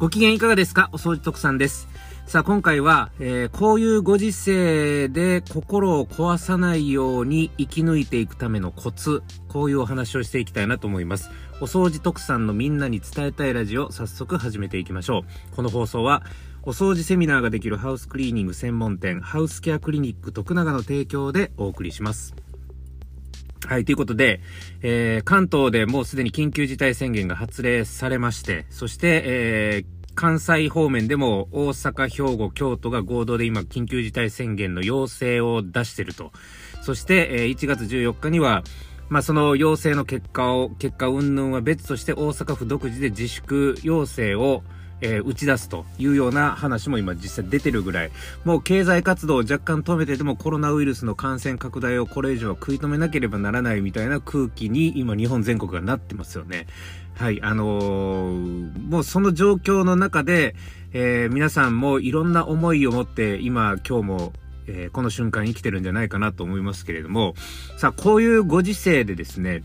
ご機嫌いかがですか？お掃除特産です。さあ、今回は、えー、こういうご時世で心を壊さないように生き抜いていくためのコツ、こういうお話をしていきたいなと思います。お掃除特産のみんなに伝えたいラジオ、早速始めていきましょう。この放送は、お掃除セミナーができるハウスクリーニング専門店、ハウスケアクリニック徳永の提供でお送りします。はい、ということで、えー、関東でもうすでに緊急事態宣言が発令されまして、そして、えー、関西方面でも大阪、兵庫、京都が合同で今緊急事態宣言の要請を出してると。そして、えー、1月14日には、まあ、その要請の結果を、結果云々は別として大阪府独自で自粛要請を、えー、打ち出すというような話も今実際出てるぐらい、もう経済活動を若干止めてでもコロナウイルスの感染拡大をこれ以上は食い止めなければならないみたいな空気に今日本全国がなってますよね。はい、あのー、もうその状況の中で、えー、皆さんもいろんな思いを持って今今日もえ、この瞬間生きてるんじゃないかなと思いますけれども、さあ、こういうご時世でですね、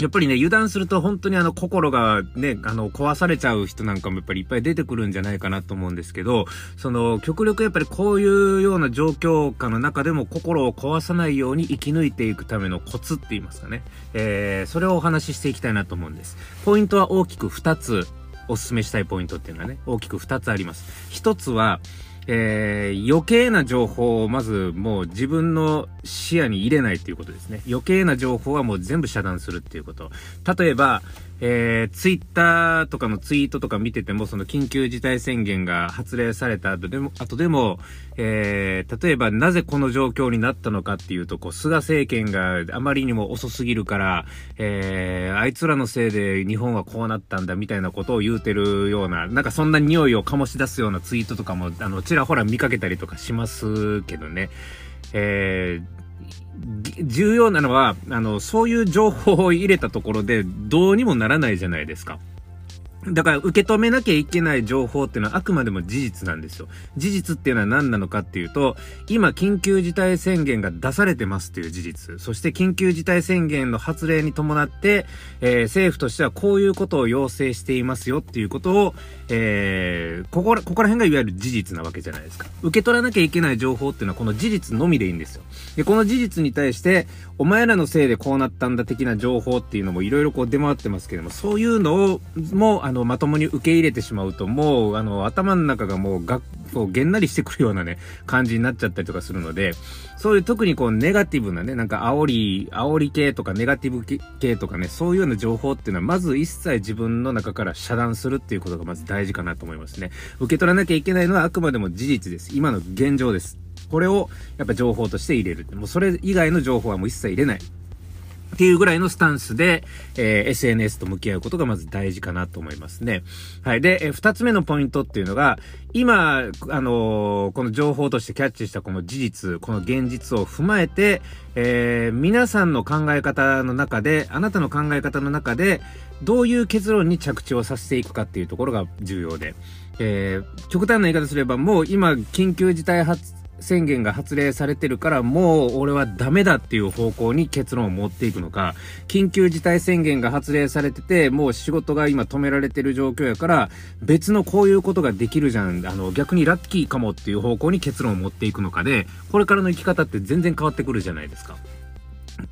やっぱりね、油断すると本当にあの心がね、あの壊されちゃう人なんかもやっぱりいっぱい出てくるんじゃないかなと思うんですけど、その極力やっぱりこういうような状況下の中でも心を壊さないように生き抜いていくためのコツって言いますかね。えー、それをお話ししていきたいなと思うんです。ポイントは大きく2つお勧めしたいポイントっていうのはね、大きく2つあります。1つは、えー、余計な情報をまずもう自分の視野に入れないっていうことですね。余計な情報はもう全部遮断するっていうこと。例えば、えー、ツイッターとかのツイートとか見てても、その緊急事態宣言が発令された後でも、後でも、えー、例えばなぜこの状況になったのかっていうと、こう、菅政権があまりにも遅すぎるから、えー、あいつらのせいで日本はこうなったんだみたいなことを言うてるような、なんかそんな匂いを醸し出すようなツイートとかも、あの、ちらほら見かけたりとかしますけどね。えー、重要なのは、あの、そういう情報を入れたところでどうにもならないじゃないですか。だから受け止めなきゃいけない情報っていうのはあくまでも事実なんですよ。事実っていうのは何なのかっていうと、今緊急事態宣言が出されてますっていう事実。そして緊急事態宣言の発令に伴って、えー、政府としてはこういうことを要請していますよっていうことを、えー、ここら、ここら辺がいわゆる事実なわけじゃないですか。受け取らなきゃいけない情報っていうのはこの事実のみでいいんですよ。で、この事実に対して、お前らのせいでこうなったんだ的な情報っていうのもいろいろこう出回ってますけども、そういうのを、もう、あの、まともに受け入れてしまうと、もう、あの、頭の中がもうが、こう、げんなりしてくるようなね、感じになっちゃったりとかするので、そういう特にこう、ネガティブなね、なんか煽り、煽り系とかネガティブ系とかね、そういうような情報っていうのは、まず一切自分の中から遮断するっていうことがまず大事かなと思いますね。受け取らなきゃいけないのはあくまでも事実です。今の現状です。これを、やっぱ情報として入れる。もうそれ以外の情報はもう一切入れない。っていうぐらいのスタンスで、えー、SNS と向き合うことがまず大事かなと思いますね。はい。で、えー、二つ目のポイントっていうのが、今、あのー、この情報としてキャッチしたこの事実、この現実を踏まえて、えー、皆さんの考え方の中で、あなたの考え方の中で、どういう結論に着地をさせていくかっていうところが重要で、えー、極端な言い方すれば、もう今、緊急事態発宣言が発令されてるからもう俺はダメだっていう方向に結論を持っていくのか、緊急事態宣言が発令されてて、もう仕事が今止められてる状況やから、別のこういうことができるじゃん、あの逆にラッキーかもっていう方向に結論を持っていくのかで、これからの生き方って全然変わってくるじゃないですか。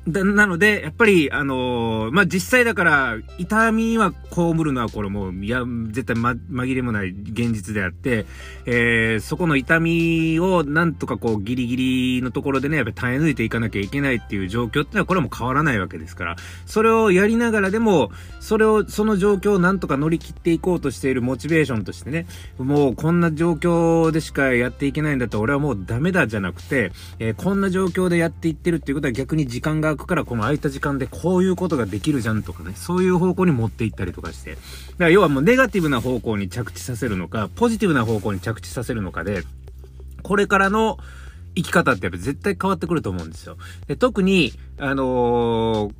だなので、やっぱり、あのー、まあ、実際だから、痛みは被るのはこれもう、いや、絶対ま、紛れもない現実であって、えー、そこの痛みをなんとかこう、ギリギリのところでね、やっぱり耐え抜いていかなきゃいけないっていう状況ってのは、これも変わらないわけですから、それをやりながらでも、それを、その状況をなんとか乗り切っていこうとしているモチベーションとしてね、もうこんな状況でしかやっていけないんだったら、俺はもうダメだじゃなくて、えー、こんな状況でやっていってるっていうことは逆に時間が空くからこの空いた時間でこういうことができるじゃんとかね、そういう方向に持っていったりとかして。だから要はもうネガティブな方向に着地させるのか、ポジティブな方向に着地させるのかで、これからの生き方ってやっぱ絶対変わってくると思うんですよ。で特に、あのー、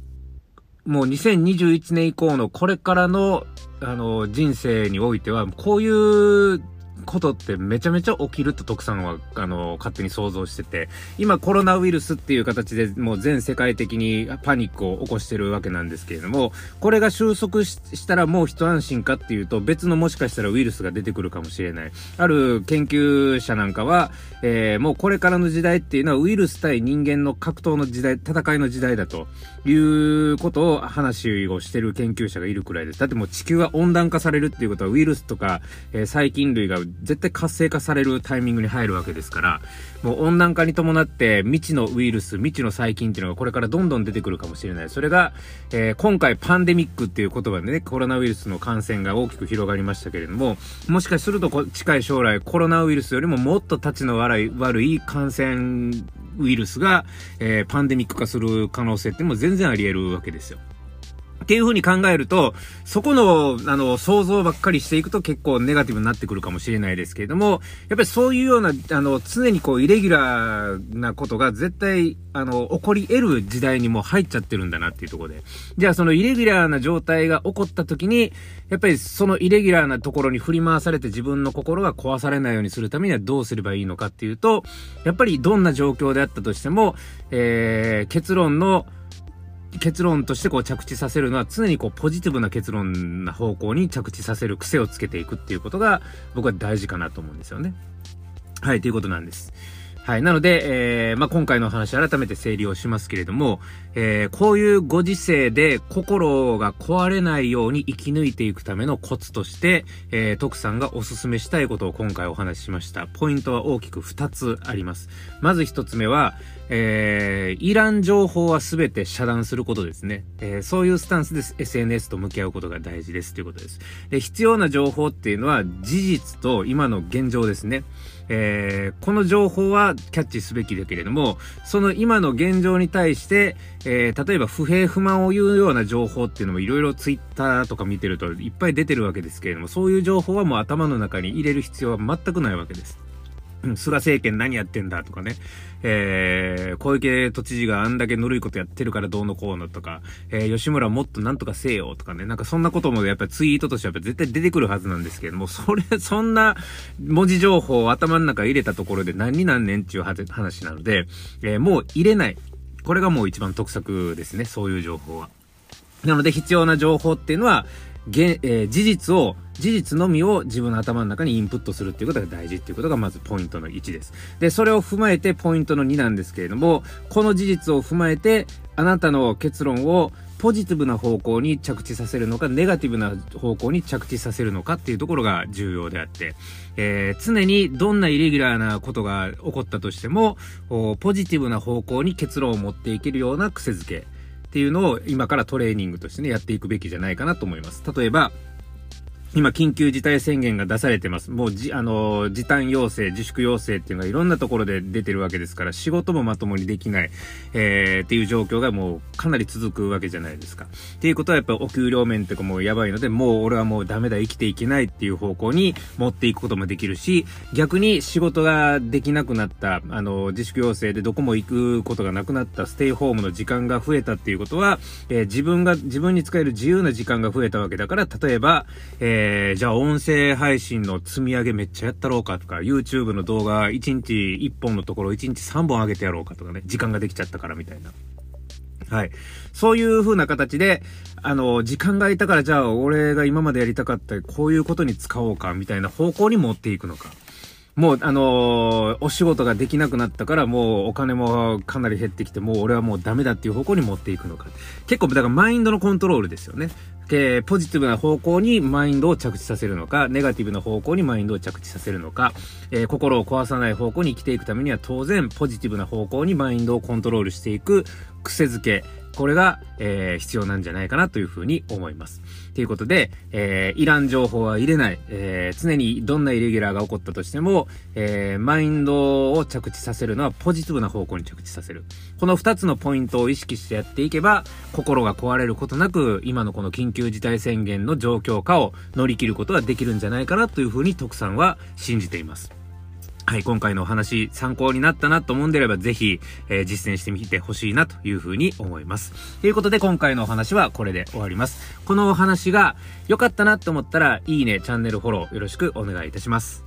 もう2021年以降のこれからの、あのー、人生においては、こういうことってめちゃめちゃ起きると徳さんは、あの、勝手に想像してて、今コロナウイルスっていう形でもう全世界的にパニックを起こしてるわけなんですけれども、これが収束したらもう一安心かっていうと、別のもしかしたらウイルスが出てくるかもしれない。ある研究者なんかは、えー、もうこれからの時代っていうのはウイルス対人間の格闘の時代、戦いの時代だということを話をしてる研究者がいるくらいです。だってもう地球は温暖化されるっていうことはウイルスとか、えー、細菌類が絶対活性化されるタイミングに入るわけですから、もう温暖化に伴って未知のウイルス、未知の細菌っていうのがこれからどんどん出てくるかもしれない。それが、えー、今回パンデミックっていう言葉でね、コロナウイルスの感染が大きく広がりましたけれども、もしかすると近い将来コロナウイルスよりももっと立ちの悪い悪い感染ウイルスが、えー、パンデミック化する可能性っても全然あり得るわけですよ。っていう風に考えると、そこの、あの、想像ばっかりしていくと結構ネガティブになってくるかもしれないですけれども、やっぱりそういうような、あの、常にこう、イレギュラーなことが絶対、あの、起こり得る時代にも入っちゃってるんだなっていうところで。じゃあそのイレギュラーな状態が起こった時に、やっぱりそのイレギュラーなところに振り回されて自分の心が壊されないようにするためにはどうすればいいのかっていうと、やっぱりどんな状況であったとしても、えー、結論の、結論としてこう着地させるのは常にこうポジティブな結論な方向に着地させる癖をつけていくっていうことが僕は大事かなと思うんですよね。はい、ということなんです。はい。なので、えー、まあ、今回の話改めて整理をしますけれども、えー、こういうご時世で心が壊れないように生き抜いていくためのコツとして、えー、徳さんがおすすめしたいことを今回お話ししました。ポイントは大きく2つあります。まず1つ目は、えー、いらん情報は全て遮断することですね。えー、そういうスタンスです SNS と向き合うことが大事ですということです。で、必要な情報っていうのは事実と今の現状ですね。えー、この情報はキャッチすべきだけれども、その今の現状に対して、えー、例えば不平不満を言うような情報っていうのもいろいろツイッターとか見てるといっぱい出てるわけですけれども、そういう情報はもう頭の中に入れる必要は全くないわけです。菅政権何やってんだとかね、えー、小池都知事があんだけぬるいことやってるからどうのこうのとか、えー、吉村もっとなんとかせえよとかね、なんかそんなこともやっぱツイートとしては絶対出てくるはずなんですけども、それ、そんな文字情報を頭の中入れたところで何になんねんっていう話なので、えー、もう入れない。これがもう一番得策ですね、そういう情報は。なので必要な情報っていうのは、げえー、事実を、事実のみを自分の頭の中にインプットするっていうことが大事っていうことがまずポイントの1です。で、それを踏まえてポイントの2なんですけれども、この事実を踏まえて、あなたの結論をポジティブな方向に着地させるのか、ネガティブな方向に着地させるのかっていうところが重要であって、えー、常にどんなイレギュラーなことが起こったとしても、ポジティブな方向に結論を持っていけるような癖づけ。っていうのを今からトレーニングとしてね、やっていくべきじゃないかなと思います。例えば、今、緊急事態宣言が出されてます。もうじ、あの、時短要請、自粛要請っていうのがいろんなところで出てるわけですから、仕事もまともにできない、えー、っていう状況がもうかなり続くわけじゃないですか。っていうことはやっぱお給料面とかもやばいので、もう俺はもうダメだ、生きていけないっていう方向に持っていくこともできるし、逆に仕事ができなくなった、あの、自粛要請でどこも行くことがなくなったステイホームの時間が増えたっていうことは、えー、自分が、自分に使える自由な時間が増えたわけだから、例えば、えーえー、じゃあ音声配信の積み上げめっちゃやったろうかとか、YouTube の動画1日1本のところ1日3本上げてやろうかとかね、時間ができちゃったからみたいな。はい。そういう風な形で、あの、時間が空いたからじゃあ俺が今までやりたかったこういうことに使おうかみたいな方向に持っていくのか。もう、あのー、お仕事ができなくなったから、もうお金もかなり減ってきて、もう俺はもうダメだっていう方向に持っていくのか。結構、だからマインドのコントロールですよね。えー、ポジティブな方向にマインドを着地させるのか、ネガティブな方向にマインドを着地させるのか、えー、心を壊さない方向に生きていくためには当然、ポジティブな方向にマインドをコントロールしていく癖づけ、これが、えー、必要なんじゃないかなというふうに思います。ということで、えー、いらん情報は入れない、えー、常にどんなイレギュラーが起こったとしても、えー、マインドを着地させるのはポジティブな方向に着地させる。この二つのポイントを意識してやっていけば、心が壊れることなく、今のこの緊急事態宣言の状況下を乗り切ることができるんじゃないかなというふうに徳さんは信じています。はい、今回のお話参考になったなと思うんであればぜひ、えー、実践してみてほしいなというふうに思います。ということで今回のお話はこれで終わります。このお話が良かったなと思ったらいいね、チャンネルフォローよろしくお願いいたします。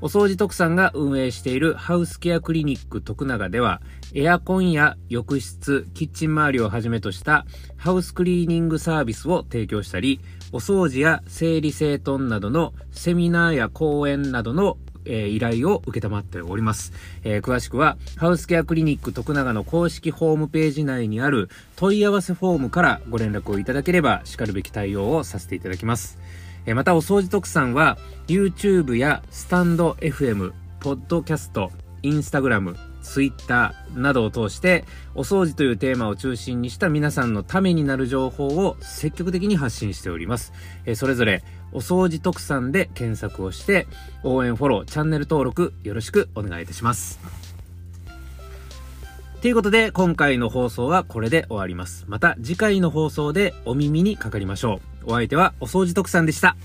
お掃除特産が運営しているハウスケアクリニック徳永では、エアコンや浴室、キッチン周りをはじめとしたハウスクリーニングサービスを提供したり、お掃除や整理整頓などのセミナーや講演などのえー、依頼を受けたまっております。えー、詳しくは、ハウスケアクリニック徳永の公式ホームページ内にある問い合わせフォームからご連絡をいただければ、叱るべき対応をさせていただきます。えまたお掃除特産は YouTube やスタンド FM、ポッドキャスト、インスタグラム、ツイッターなどを通してお掃除というテーマを中心にした皆さんのためになる情報を積極的に発信しております。えそれぞれお掃除特産で検索をして応援フォロー、チャンネル登録よろしくお願いいたします。ということで今回の放送はこれで終わります。また次回の放送でお耳にかかりましょう。お相手はお掃除特産でした。